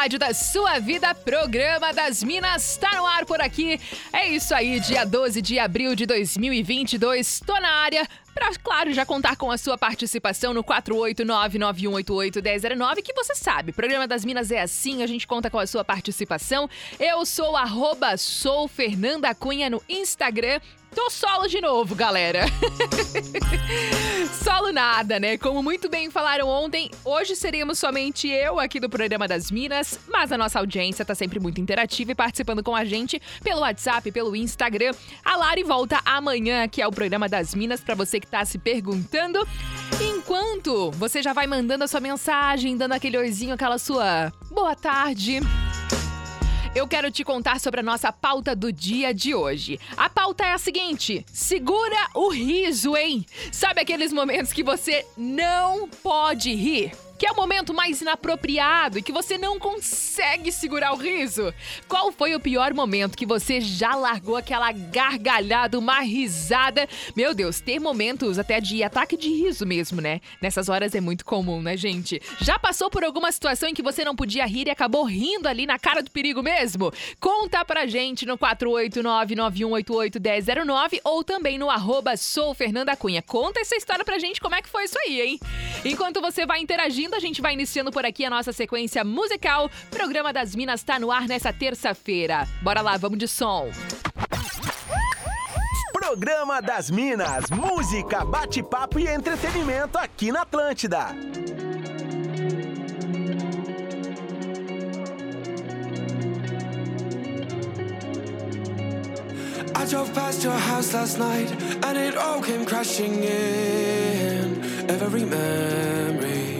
Rádio da sua vida, programa das Minas, tá no ar por aqui. É isso aí, dia 12 de abril de 2022, tô na área para, claro, já contar com a sua participação no 489-9188-1009, que você sabe, programa das Minas é assim, a gente conta com a sua participação. Eu sou arroba sou Fernanda Cunha no Instagram Tô solo de novo, galera. solo nada, né? Como muito bem falaram ontem, hoje seríamos somente eu aqui do programa das Minas, mas a nossa audiência tá sempre muito interativa e participando com a gente pelo WhatsApp, pelo Instagram. A Lari volta amanhã, que é o programa das Minas, para você que tá se perguntando. Enquanto você já vai mandando a sua mensagem, dando aquele oizinho, aquela sua boa tarde eu quero te contar sobre a nossa pauta do dia de hoje. A pauta é a seguinte: segura o riso, hein? Sabe aqueles momentos que você não pode rir? Que é o momento mais inapropriado e que você não consegue segurar o riso? Qual foi o pior momento que você já largou aquela gargalhada, uma risada? Meu Deus, ter momentos até de ataque de riso mesmo, né? Nessas horas é muito comum, né, gente? Já passou por alguma situação em que você não podia rir e acabou rindo ali na cara do perigo mesmo? Conta pra gente no 489-9188-1009 ou também no arroba. Conta essa história pra gente, como é que foi isso aí, hein? Enquanto você vai interagindo, a gente vai iniciando por aqui a nossa sequência musical. Programa das Minas está no ar nessa terça-feira. Bora lá, vamos de som. Programa das Minas, música, bate-papo e entretenimento aqui na Atlântida. I drove past your house last night and it all came crashing in. Every memory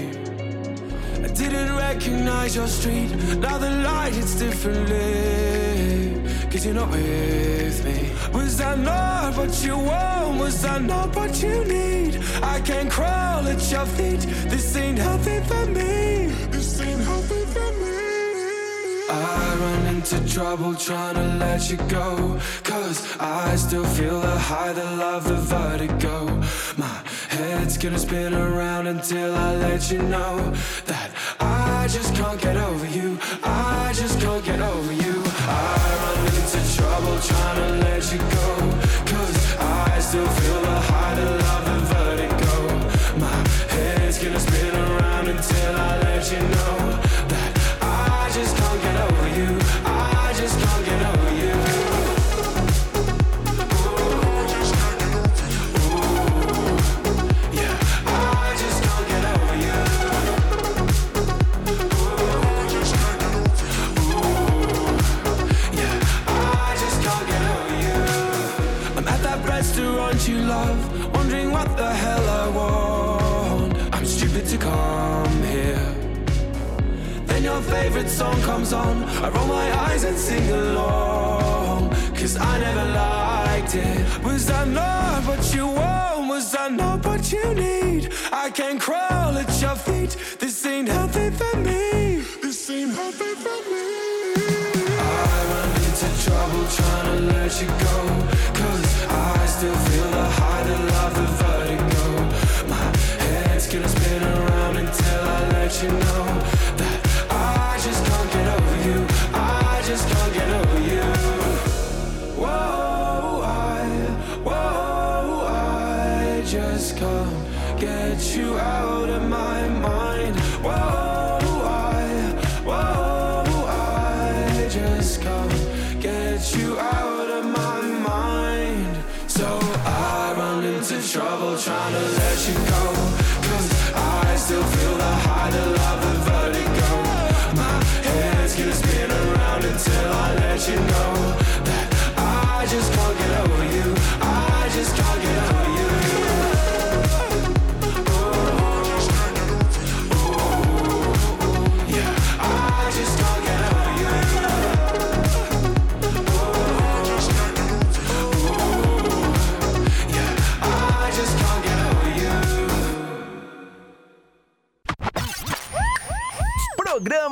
Didn't recognize your street. Now the light hits differently. Cause you're not with me. Was that not what you want? Was that not what you need? I can't crawl at your feet. This ain't healthy for me. This ain't healthy for me. I run into trouble trying to let you go. Cause I still feel the high, the love, the vertigo. My head's gonna spin around until I let you know that I just can't get over you. I just can't get over you. I run into trouble trying to let you go. Cause I still feel the high, song comes on, I roll my eyes and sing along. Cause I never liked it. Was that not what you want? Was I not what you need? I can't crawl at your feet. This ain't healthy for me. This ain't healthy for me. I run into trouble trying to let you go. Cause I still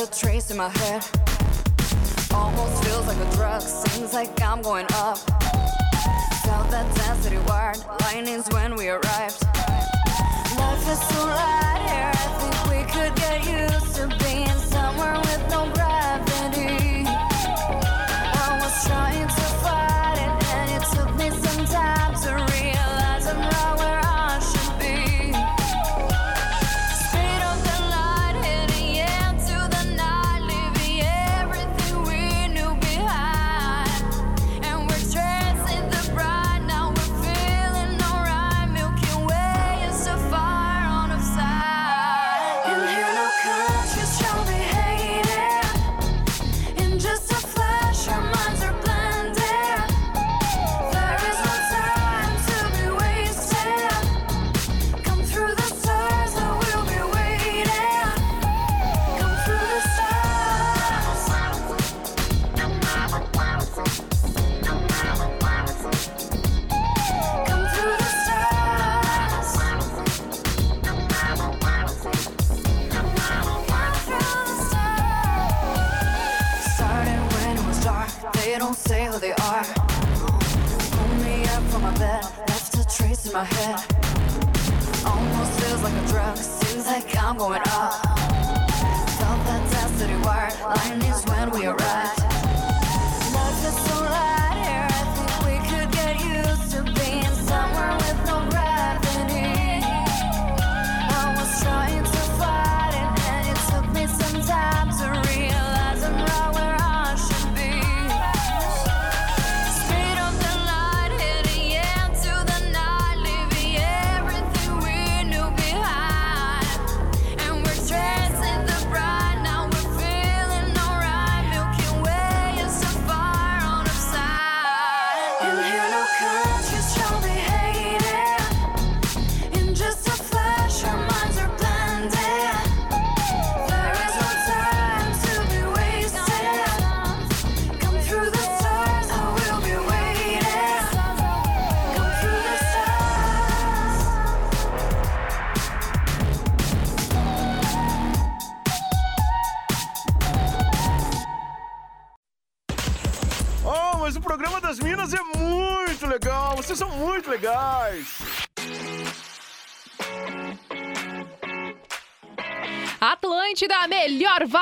A trace in my head. Almost feels like a drug, seems like I'm going up Felt that density word linings when we arrived. In my head. Almost feels like a drug, seems like I'm going up. Felt that density wire, lightning's when we arrived.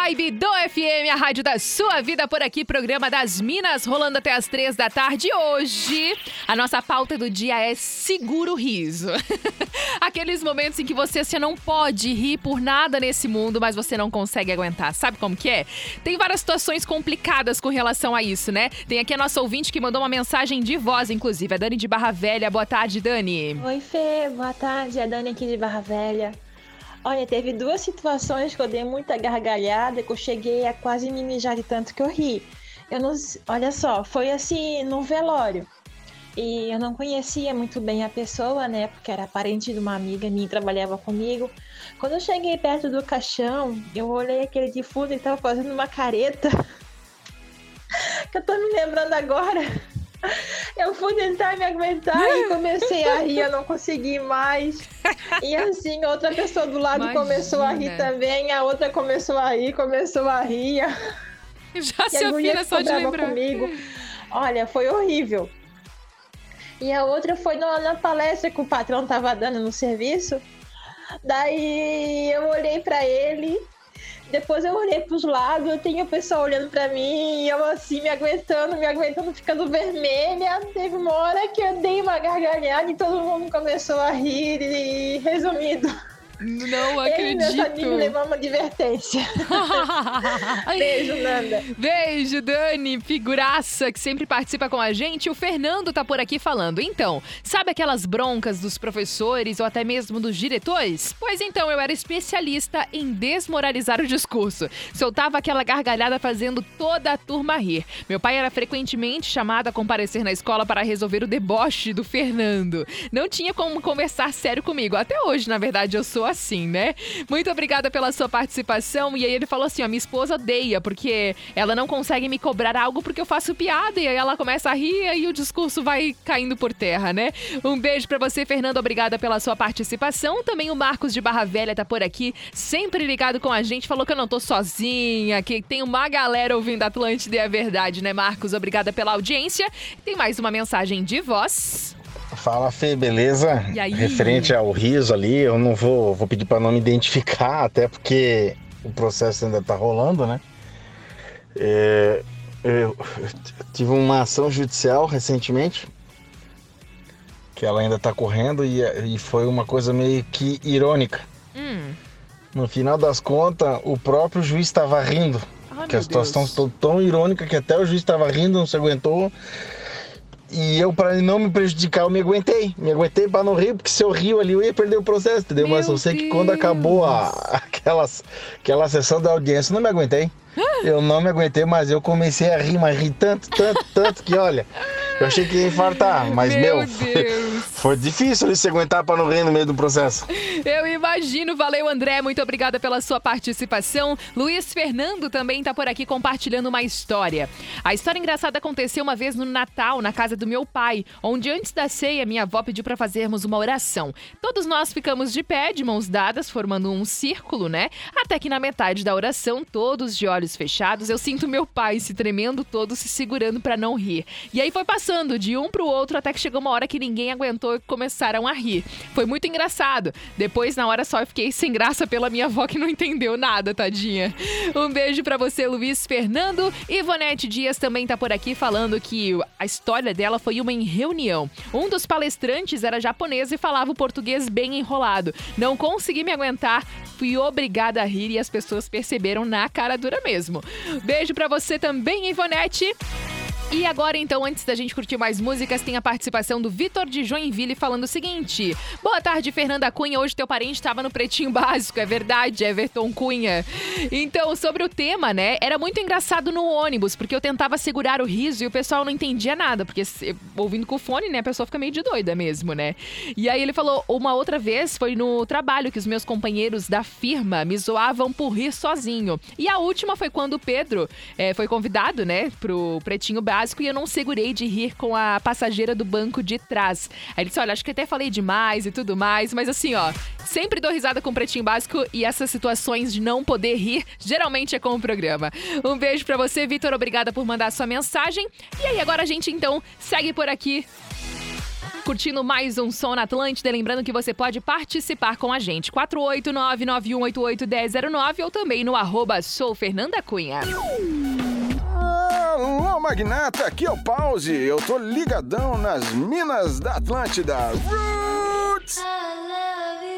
Vibe do FM, a rádio da sua vida por aqui, programa das Minas, rolando até as três da tarde. Hoje, a nossa pauta do dia é seguro riso. Aqueles momentos em que você, você não pode rir por nada nesse mundo, mas você não consegue aguentar. Sabe como que é? Tem várias situações complicadas com relação a isso, né? Tem aqui a nossa ouvinte que mandou uma mensagem de voz, inclusive, a Dani de Barra Velha. Boa tarde, Dani. Oi, Fê, boa tarde. É a Dani aqui de Barra Velha. Olha, teve duas situações que eu dei muita gargalhada, que eu cheguei a quase me mijar de tanto que eu ri. Eu não, olha só, foi assim no velório. E eu não conhecia muito bem a pessoa, né? Porque era parente de uma amiga minha trabalhava comigo. Quando eu cheguei perto do caixão, eu olhei aquele defunto e tava fazendo uma careta. que eu tô me lembrando agora. Eu fui tentar me aguentar e comecei a rir, eu não consegui mais. E assim, outra pessoa do lado Imagina. começou a rir também, a outra começou a rir, começou a rir. Já E se afina só de lembrar. comigo. Olha, foi horrível. E a outra foi na, na palestra que o patrão tava dando no serviço. Daí eu olhei pra ele, depois eu olhei pros lados, eu tinha o pessoal olhando pra mim, e eu assim, me aguentando, me aguentando, ficando vermelha. Teve uma hora que eu dei uma gargalhada e todo mundo começou a rir, e resumido, Não ele e meus amigos acredito. levaram uma advertência. Beijo, Nanda. Beijo, Dani, figuraça que sempre participa com a gente. O Fernando tá por aqui falando. Então, sabe aquelas broncas dos professores ou até mesmo dos diretores? Pois então, eu era especialista em desmoralizar o discurso. Soltava aquela gargalhada fazendo toda a turma rir. Meu pai era frequentemente chamado a comparecer na escola para resolver o deboche do Fernando. Não tinha como conversar sério comigo. Até hoje, na verdade, eu sou assim, né? Muito obrigada pela sua participação. E aí ele falou assim: ó, minha esposa odeia, porque ela não consegue me cobrar algo porque eu faço piada. E aí ela começa a rir e o discurso vai caindo por terra, né? Um beijo pra você, Fernando. Obrigada pela sua participação. Também o Marcos de Barra Velha tá por aqui, sempre ligado com a gente. Falou que eu não tô sozinha, que tem uma galera ouvindo Atlântida é verdade, né, Marcos? Obrigada pela audiência. Tem mais uma mensagem de voz. Fala Fê, beleza? E aí? Referente ao riso ali, eu não vou, vou pedir para não me identificar, até porque o processo ainda tá rolando, né? É, eu tive uma ação judicial recentemente, que ela ainda tá correndo e, e foi uma coisa meio que irônica. Hum. No final das contas, o próprio juiz estava rindo. Ai, que a situação ficou tão irônica que até o juiz estava rindo, não se aguentou. E eu, para não me prejudicar, eu me aguentei. Me aguentei para não rir, porque se eu rio ali, eu ia perder o processo, entendeu? Mas Meu eu sei que quando acabou a, aquelas, aquela sessão da audiência, eu não me aguentei. Eu não me aguentei, mas eu comecei a rir, mas ri tanto, tanto, tanto que, olha, eu achei que ia infartar. Mas, meu, Meu Deus. Foi difícil ele se aguentar para não rir no meio do processo. Eu imagino. Valeu, André. Muito obrigada pela sua participação. Luiz Fernando também está por aqui compartilhando uma história. A história engraçada aconteceu uma vez no Natal, na casa do meu pai, onde antes da ceia, minha avó pediu para fazermos uma oração. Todos nós ficamos de pé, de mãos dadas, formando um círculo, né? Até que na metade da oração, todos de olhos fechados, eu sinto meu pai se tremendo todo, se segurando para não rir. E aí foi passando de um para o outro até que chegou uma hora que ninguém aguentou e começaram a rir. Foi muito engraçado. Depois, na hora só, eu fiquei sem graça pela minha avó que não entendeu nada, tadinha. Um beijo para você, Luiz Fernando. Ivonete Dias também tá por aqui falando que a história dela foi uma em reunião. Um dos palestrantes era japonês e falava o português bem enrolado. Não consegui me aguentar, fui obrigada a rir e as pessoas perceberam na cara dura mesmo. Beijo para você também, Ivonete. E agora, então, antes da gente curtir mais músicas, tem a participação do Vitor de Joinville falando o seguinte: Boa tarde, Fernanda Cunha. Hoje teu parente estava no Pretinho Básico, é verdade, Everton Cunha. Então, sobre o tema, né? Era muito engraçado no ônibus, porque eu tentava segurar o riso e o pessoal não entendia nada, porque ouvindo com o fone, né? A pessoa fica meio de doida mesmo, né? E aí ele falou: uma outra vez foi no trabalho que os meus companheiros da firma me zoavam por rir sozinho. E a última foi quando o Pedro é, foi convidado, né, pro Pretinho Básico básico e eu não segurei de rir com a passageira do banco de trás. Aí ele disse: Olha, acho que até falei demais e tudo mais, mas assim, ó, sempre dou risada com o pretinho básico e essas situações de não poder rir geralmente é com o programa. Um beijo para você, Vitor. Obrigada por mandar sua mensagem. E aí, agora a gente então segue por aqui curtindo mais um som na Atlântida. Lembrando que você pode participar com a gente. 489-9188-1009 ou também no arroba Sou Fernanda Cunha. Alô, magnata, aqui é o Pause. Eu tô ligadão nas minas da Atlântida. Roots! Você está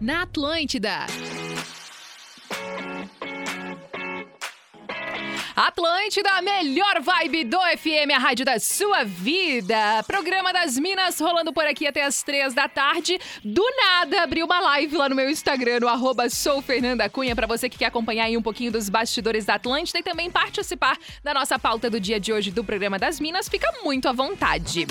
Na Atlântida. Atlântida, a melhor vibe do FM, a rádio da sua vida. Programa das Minas rolando por aqui até as três da tarde. Do nada, abri uma live lá no meu Instagram, no arroba sou Fernanda Cunha, pra você que quer acompanhar aí um pouquinho dos bastidores da Atlântida e também participar da nossa pauta do dia de hoje do Programa das Minas. Fica muito à vontade.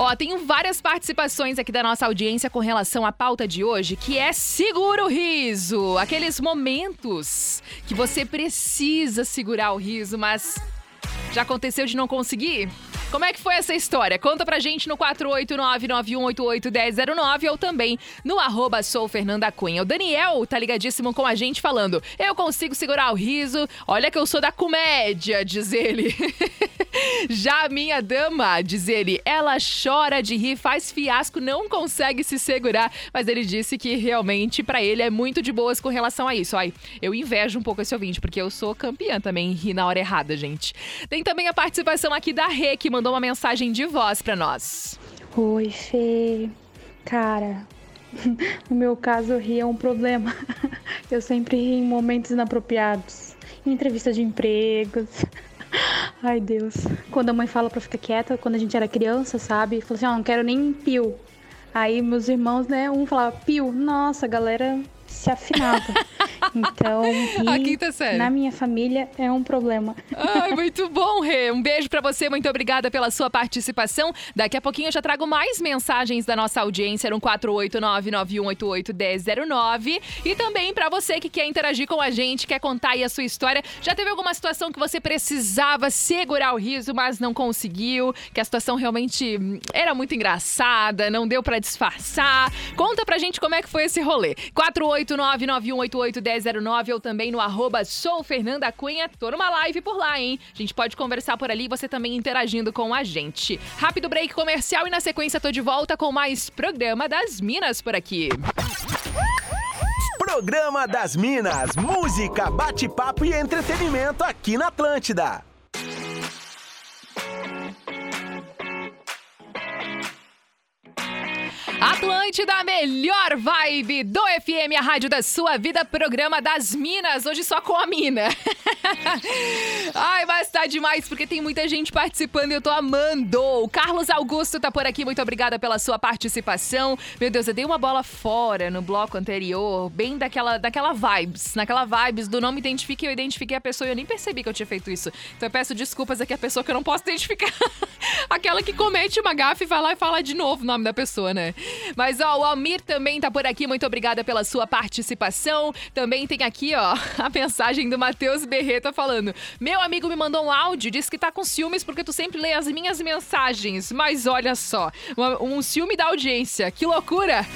Ó, tenho várias participações aqui da nossa audiência com relação à pauta de hoje, que é segura o riso. Aqueles momentos que você precisa segurar o riso, mas já aconteceu de não conseguir? Como é que foi essa história? Conta pra gente no 489-9188-1009 ou também no arroba sou Fernanda Cunha. O Daniel tá ligadíssimo com a gente falando, eu consigo segurar o riso, olha que eu sou da comédia, diz ele. Já a minha dama, diz ele, ela chora de rir, faz fiasco, não consegue se segurar, mas ele disse que realmente pra ele é muito de boas com relação a isso. Ai, eu invejo um pouco esse ouvinte, porque eu sou campeã também em rir na hora errada, gente. Tem também a participação aqui da Rê, que mandou uma mensagem de voz pra nós. Oi, Fê. Cara, no meu caso, rir é um problema. Eu sempre rio em momentos inapropriados. Em entrevista de empregos. Ai, Deus. Quando a mãe fala pra ficar quieta, quando a gente era criança, sabe? Falou assim, ó, não quero nem pio. Aí meus irmãos, né, um falava pio. Nossa, a galera se afinava. Então, na minha família é um problema. Ai, muito bom, Rê. Um beijo pra você, muito obrigada pela sua participação. Daqui a pouquinho eu já trago mais mensagens da nossa audiência no 489-9188-1009. E também pra você que quer interagir com a gente, quer contar aí a sua história. Já teve alguma situação que você precisava segurar o riso, mas não conseguiu? Que a situação realmente hum, era muito engraçada, não deu pra disfarçar? Conta pra gente como é que foi esse rolê. 489-9188-1009 ou também no arroba sou Fernanda Cunha. Tô numa live por lá, hein? A gente pode conversar por ali e você também interagindo com a gente. Rápido break comercial e na sequência tô de volta com mais Programa das Minas por aqui. Programa das Minas, música, bate-papo e entretenimento aqui na Atlântida. Atlântida a melhor vibe do FM, a rádio da sua vida, programa das Minas, hoje só com a mina. Ai, mas tá demais, porque tem muita gente participando e eu tô amando. O Carlos Augusto tá por aqui, muito obrigada pela sua participação. Meu Deus, eu dei uma bola fora no bloco anterior, bem daquela, daquela vibes, naquela vibes do não me identifique, eu identifiquei a pessoa e eu nem percebi que eu tinha feito isso. Então eu peço desculpas aqui a pessoa que eu não posso identificar. Aquela que comete uma gafe e vai lá e fala de novo o nome da pessoa, né? Mas, ó, o Almir também tá por aqui. Muito obrigada pela sua participação. Também tem aqui, ó, a mensagem do Matheus Berreta falando: Meu amigo me mandou um áudio, disse que tá com ciúmes porque tu sempre lê as minhas mensagens. Mas olha só, um, ciúme da audiência. Que loucura!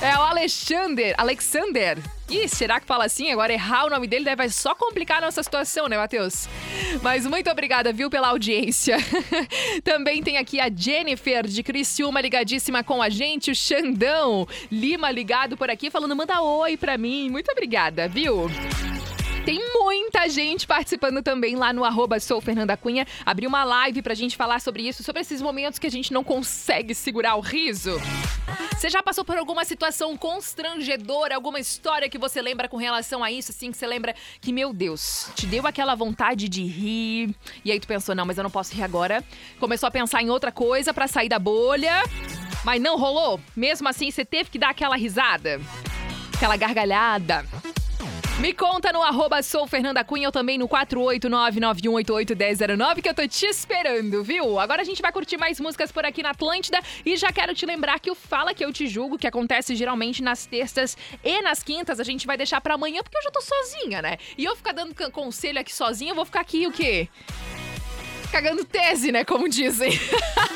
É o Alexander. Alexander. Ih, será que fala assim? Agora errar o nome dele deve só complicar a nossa situação, né, Matheus? Mas muito obrigada, viu, pela audiência. Também tem aqui a Jennifer de Criciúma ligadíssima com a gente, o Xandão Lima ligado por aqui falando manda oi pra mim. Muito obrigada, viu? Tem muita gente participando também lá no arroba Sou Fernanda Cunha. Uma live pra gente falar sobre isso, sobre esses momentos que a gente não consegue segurar o riso. Você já passou por alguma situação constrangedora, alguma história que você lembra com relação a isso, assim, que você lembra que, meu Deus, te deu aquela vontade de rir, e aí tu pensou, não, mas eu não posso rir agora. Começou a pensar em outra coisa pra sair da bolha, mas não rolou? Mesmo assim, você teve que dar aquela risada? Aquela gargalhada? Me conta no arroba sou Fernanda Cunha ou também no 489-9188-1009 que eu tô te esperando, viu? Agora a gente vai curtir mais músicas por aqui na Atlântida e já quero te lembrar que o Fala Que Eu Te Julgo, que acontece geralmente nas terças e nas quintas, a gente vai deixar pra amanhã porque eu já tô sozinha, né? E eu ficar dando conselho aqui sozinha, eu vou ficar aqui o quê? Cagando tese, né? Como dizem.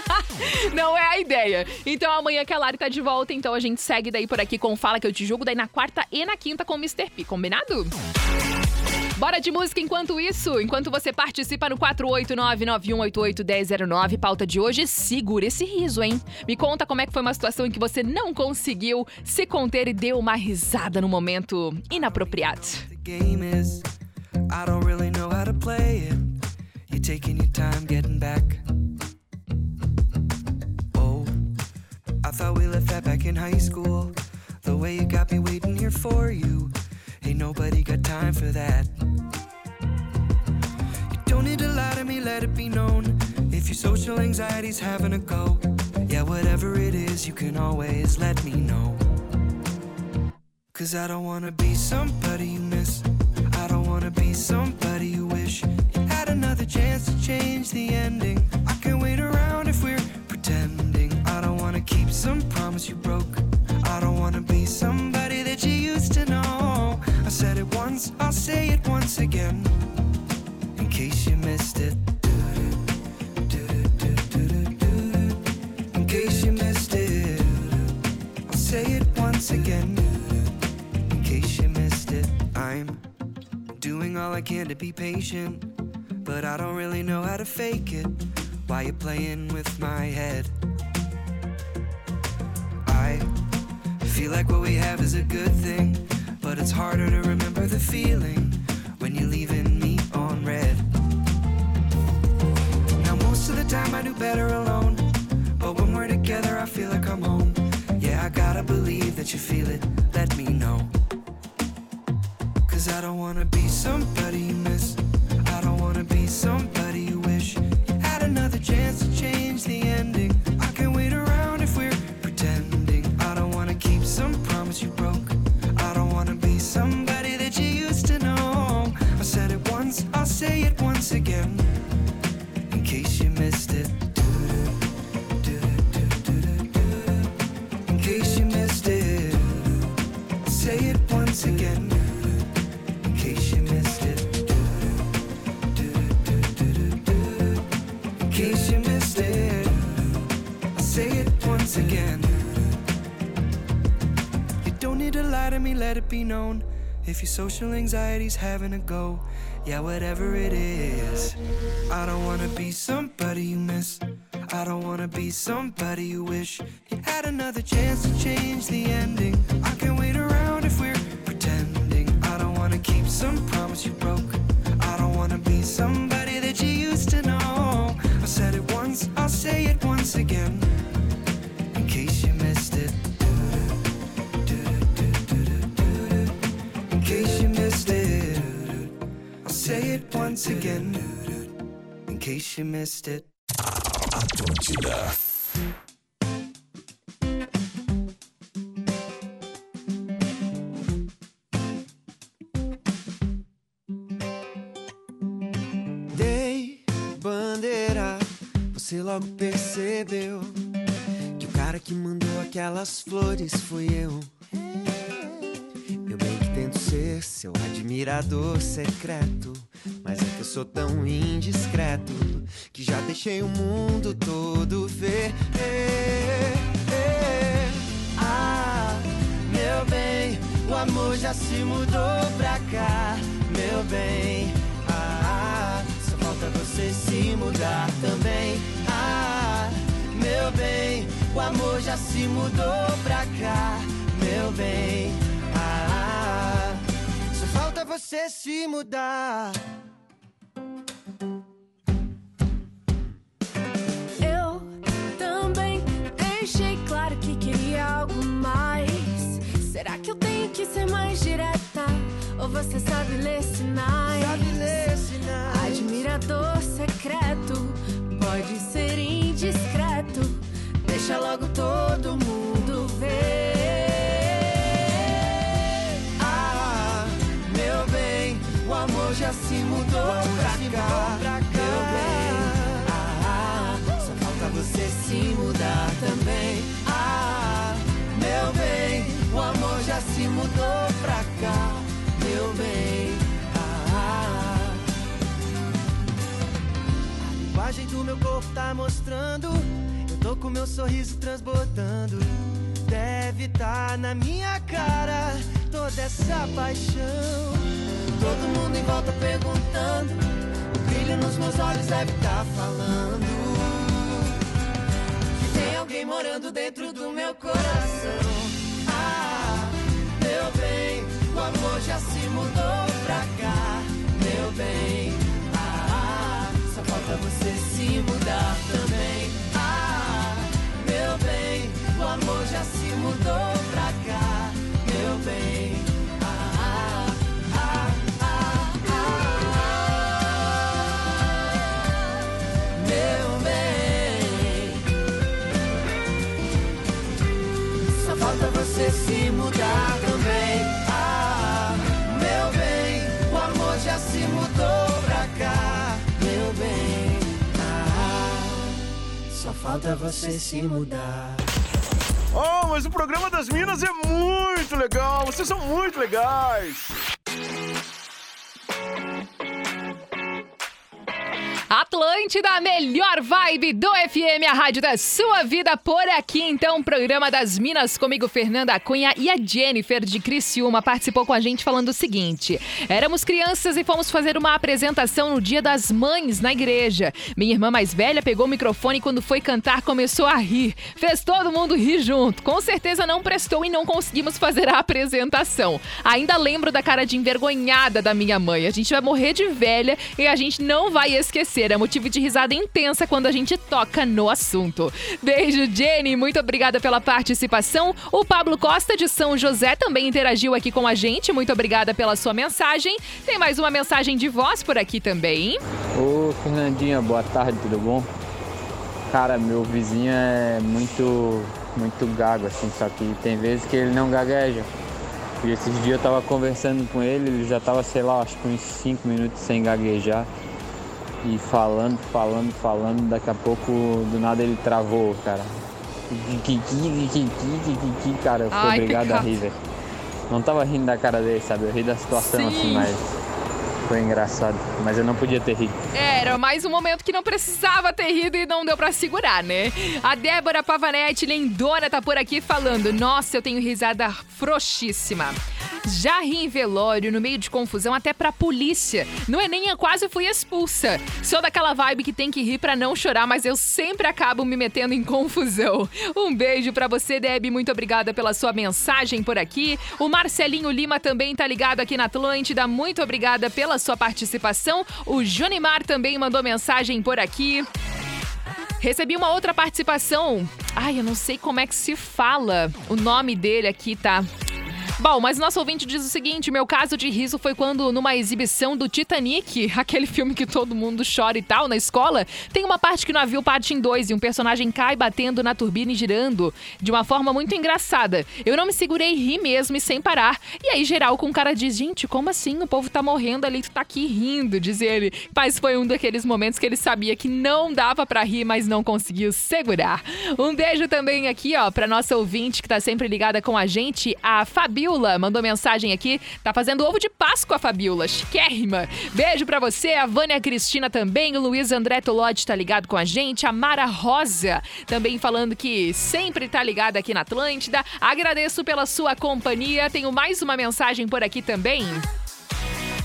Não é a ideia. Então amanhã que a Lari tá de volta, então a gente segue daí por aqui com Fala Que Eu Te Julgo, daí na quarta e na quinta com o Mr. P, combinado? Bora de música enquanto isso, enquanto você participa no 489-9188-1009, pauta de hoje, segura esse riso, hein? Me conta como é que foi uma situação em que você não conseguiu se conter e deu uma risada no momento inapropriado. You're taking your time getting back. Oh, I thought we left that back in high school. The way you got me waiting here for you. Ain't nobody got time for that. You don't need to lie to me, let it be known. If your social anxiety's having a go, yeah, whatever it is, you can always let me know. Cause I don't wanna be somebody you miss. I don't wanna be somebody you wish another chance to change the ending. I can't wait around if we're pretending. I don't wanna keep some promise you broke. I don't wanna be somebody that you used to know. I said it once, I'll say it once again. In case you missed it. In case you missed it, I'll say it once again. In case you missed it, I'm doing all I can to be patient, but I don't really know how to fake it. Why you playing with my head? I feel like what we have is a good thing, but it's harder to remember the feeling when you're leaving me on red. Now most of the time I do better alone, but when we're together I feel like I'm home. Yeah, I gotta believe that you feel it. Let me know. Cause I don't wanna be somebody you miss. Be somebody you wish you had another chance to change the ending. Lie to me, let it be known. If your social anxiety's having a go, yeah, whatever it is. I don't wanna be somebody you miss. I don't wanna be somebody you wish you had another chance to change the ending. I can't wait around if we're pretending. I don't wanna keep some promise you broke. I don't wanna be somebody that you used to know. I said it once, I'll say it. Say it once again, in case you missed it. Atlântida. Dei bandeira, você logo percebeu que o cara que mandou aquelas flores fui eu. Eu bem que tento ser seu admirador secreto, sou tão indiscreto que já deixei o mundo todo ver. Ah, meu bem, o amor já se mudou pra cá, meu bem. Ah, só falta você se mudar também. Ah, meu bem, o amor já se mudou pra cá, meu bem. Ah, só falta você se mudar. Ser mais direta? Ou você sabe ler sinais? Sabe ler sinais. Admirador secreto, pode ser indiscreto. Deixa logo todo mundo ver. Ah, meu bem, o amor já se mudou pra do meu corpo tá mostrando. Eu tô com meu sorriso transbordando. Deve tá na minha cara toda essa paixão. Todo mundo em volta perguntando. O brilho nos meus olhos deve tá falando. Que tem alguém morando dentro do meu coração. Ah, meu bem, o amor já se mudou pra cá. Meu bem, ah, só falta você se mudar também. Ah, meu bem, o amor já se mudou pra cá. Meu bem, falta você se mudar. Oh, mas o programa das Minas é muito legal. Vocês são muito legais. Atlântida, a melhor vibe do FM, a rádio da sua vida por aqui. Então, programa das Minas comigo, Fernanda Cunha e a Jennifer de Criciúma participou com a gente falando o seguinte: éramos crianças e fomos fazer uma apresentação no Dia das Mães na igreja. Minha irmã mais velha pegou o microfone e quando foi cantar começou a rir. Fez todo mundo rir junto. Com certeza não prestou e não conseguimos fazer a apresentação. Ainda lembro da cara de envergonhada da minha mãe. A gente vai morrer de velha e a gente não vai esquecer. É motivo de risada intensa quando a gente toca no assunto. Beijo, Jenny. Muito obrigada pela participação. O Pablo Costa de São José também interagiu aqui com a gente. Muito obrigada pela sua mensagem. Tem mais uma mensagem de voz por aqui também. Ô Fernandinha, boa tarde, tudo bom? Cara, meu vizinho é muito, muito gago, assim, só que tem vezes que ele não gagueja. E esses dias eu tava conversando com ele, ele já tava, sei lá, acho que uns 5 minutos sem gaguejar. E falando, falando, falando, daqui a pouco do nada ele travou, cara. Kiki, kiki, kiki, cara, eu fui Ai, obrigado a rir, velho. Não tava rindo da cara dele, sabe? Eu ri da situação Sim. assim, mas foi engraçado. Mas eu não podia ter rido. É, Era mais um momento que não precisava ter rido e não deu pra segurar, né? A Débora Pavanete, lindona, tá por aqui falando: Nossa, eu tenho risada frouxíssima. Já ri em velório, no meio de confusão, até pra polícia. No Enem eu quase fui expulsa. Sou daquela vibe que tem que rir pra não chorar, mas eu sempre acabo me metendo em confusão. Um beijo pra você, Deb. Muito obrigada pela sua mensagem por aqui. O Marcelinho Lima também tá ligado aqui na Atlântida. Muito obrigada pela sua participação. O Junimar também mandou mensagem por aqui. Recebi uma outra participação. Ai, eu não sei como é que se fala. O nome dele aqui tá Bom, mas nosso ouvinte diz o seguinte: meu caso de riso foi quando, numa exibição do Titanic, aquele filme que todo mundo chora e tal, na escola, tem uma parte que o navio parte em dois e um personagem cai batendo na turbina e girando de uma forma muito engraçada. Eu não me segurei ri mesmo e sem parar. E aí, geral, com cara diz: gente, como assim? O povo tá morrendo ali, tu tá aqui rindo, diz ele. Mas foi um daqueles momentos que ele sabia que não dava pra rir, mas não conseguiu segurar. Um beijo também aqui, ó, pra nossa ouvinte que tá sempre ligada com a gente, a Fabiola. Mandou mensagem aqui, tá fazendo ovo de Páscoa, Fabiola. Chiquérrima. Beijo pra você, a Vânia Cristina também, o Luiz André Tolotti tá ligado com a gente, a Mara Rosa também falando que sempre tá ligada aqui na Atlântida. Agradeço pela sua companhia. Tenho mais uma mensagem por aqui também.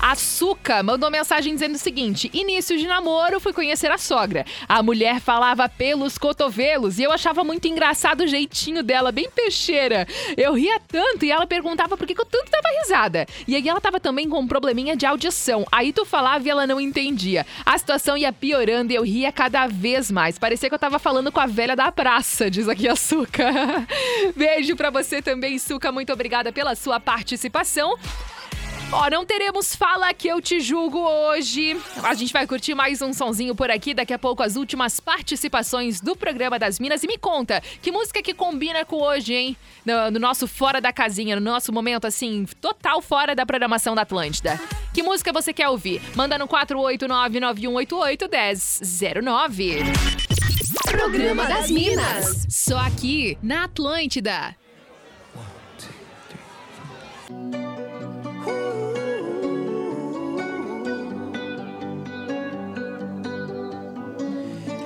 A Suca mandou mensagem dizendo o seguinte: início de namoro, fui conhecer a sogra. A mulher falava pelos cotovelos e eu achava muito engraçado o jeitinho dela, bem peixeira. Eu ria tanto e ela perguntava por que, que eu tanto dava risada. E aí ela tava também com um probleminha de audição. Aí tu falava e ela não entendia. A situação ia piorando e eu ria cada vez mais. Parecia que eu tava falando com a velha da praça, diz aqui a Suca. Beijo pra você também, Suca. Muito obrigada pela sua participação. Ó, não teremos Fala Que Eu Te Julgo hoje. A gente vai curtir mais um sonzinho por aqui. Daqui a pouco as últimas participações do programa das Minas. E me conta, que música que combina com hoje, hein? No, no nosso Fora da Casinha, no nosso momento, assim, total fora da programação da Atlântida. Que música você quer ouvir? Manda no 489-9188-1009. Programa das Minas. Só aqui na Atlântida.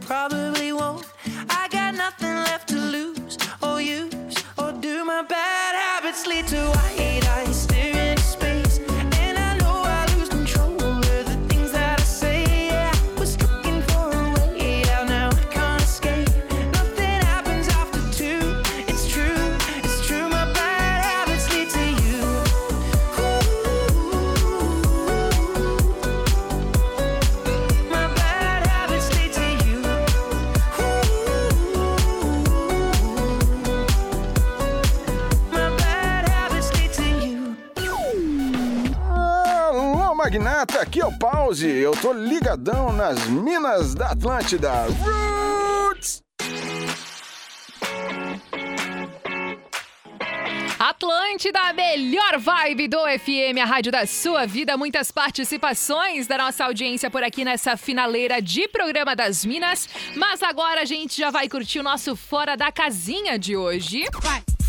Probably o Pause. Eu tô ligadão nas minas da Atlântida. Roots! Atlântida, a melhor vibe do FM, a rádio da sua vida. Muitas participações da nossa audiência por aqui nessa finaleira de programa das Minas. Mas agora a gente já vai curtir o nosso Fora da Casinha de hoje.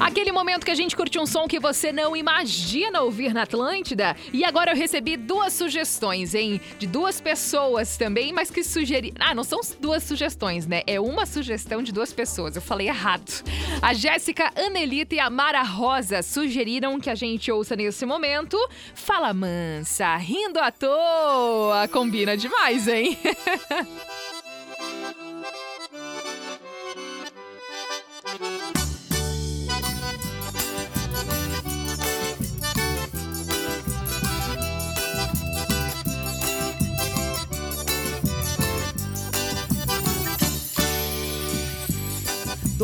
Aquele momento que a gente curte um som que você não imagina ouvir na Atlântida. E agora eu recebi duas sugestões, hein? De duas pessoas também, mas que sugeriram. Ah, não são duas sugestões, né? É uma sugestão de duas pessoas. Eu falei errado. A Jéssica Anelita e a Mara Rosa sugeriram que a gente ouça nesse momento. Fala mansa, rindo à toa. Combina demais, hein?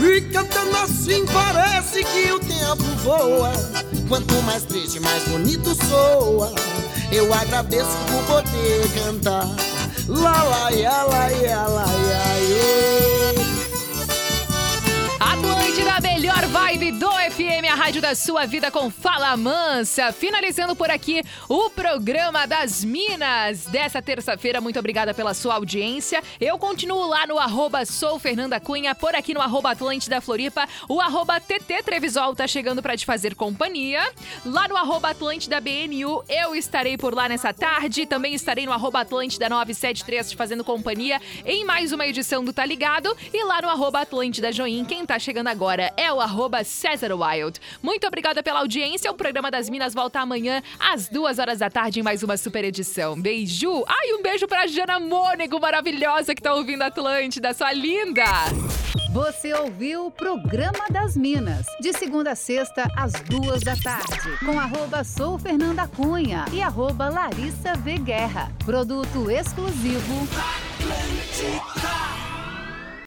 E cantando assim parece que o tempo voa. Quanto mais triste, mais bonito soa. Eu agradeço por poder cantar. Lá, lá, ia, lá, ia, lá, ia, ia. A melhor vibe do rádio da sua vida com Fala Mansa. Finalizando por aqui o programa das Minas dessa terça-feira. Muito obrigada pela sua audiência. Eu continuo lá no arroba sou Fernanda Cunha, por aqui no arroba Atlântida Floripa. O arroba TT Trevisol tá chegando para te fazer companhia. Lá no arroba Atlântida BNU, eu estarei por lá nessa tarde. Também estarei no arroba Atlântida 973 te fazendo companhia em mais uma edição do Tá Ligado. E lá no arroba Atlântida Join, quem tá chegando agora é o arroba César Wild. Muito obrigada pela audiência. O programa das Minas volta amanhã às duas horas da tarde em mais uma super edição. Beijo! Ai, um beijo pra Jana Mônego, maravilhosa, que tá ouvindo Atlântida, sua linda! Você ouviu o Programa das Minas, de segunda a sexta, às duas da tarde, com arroba sou Fernanda Cunha e arroba Larissa V. Guerra. Produto exclusivo. Atlântida.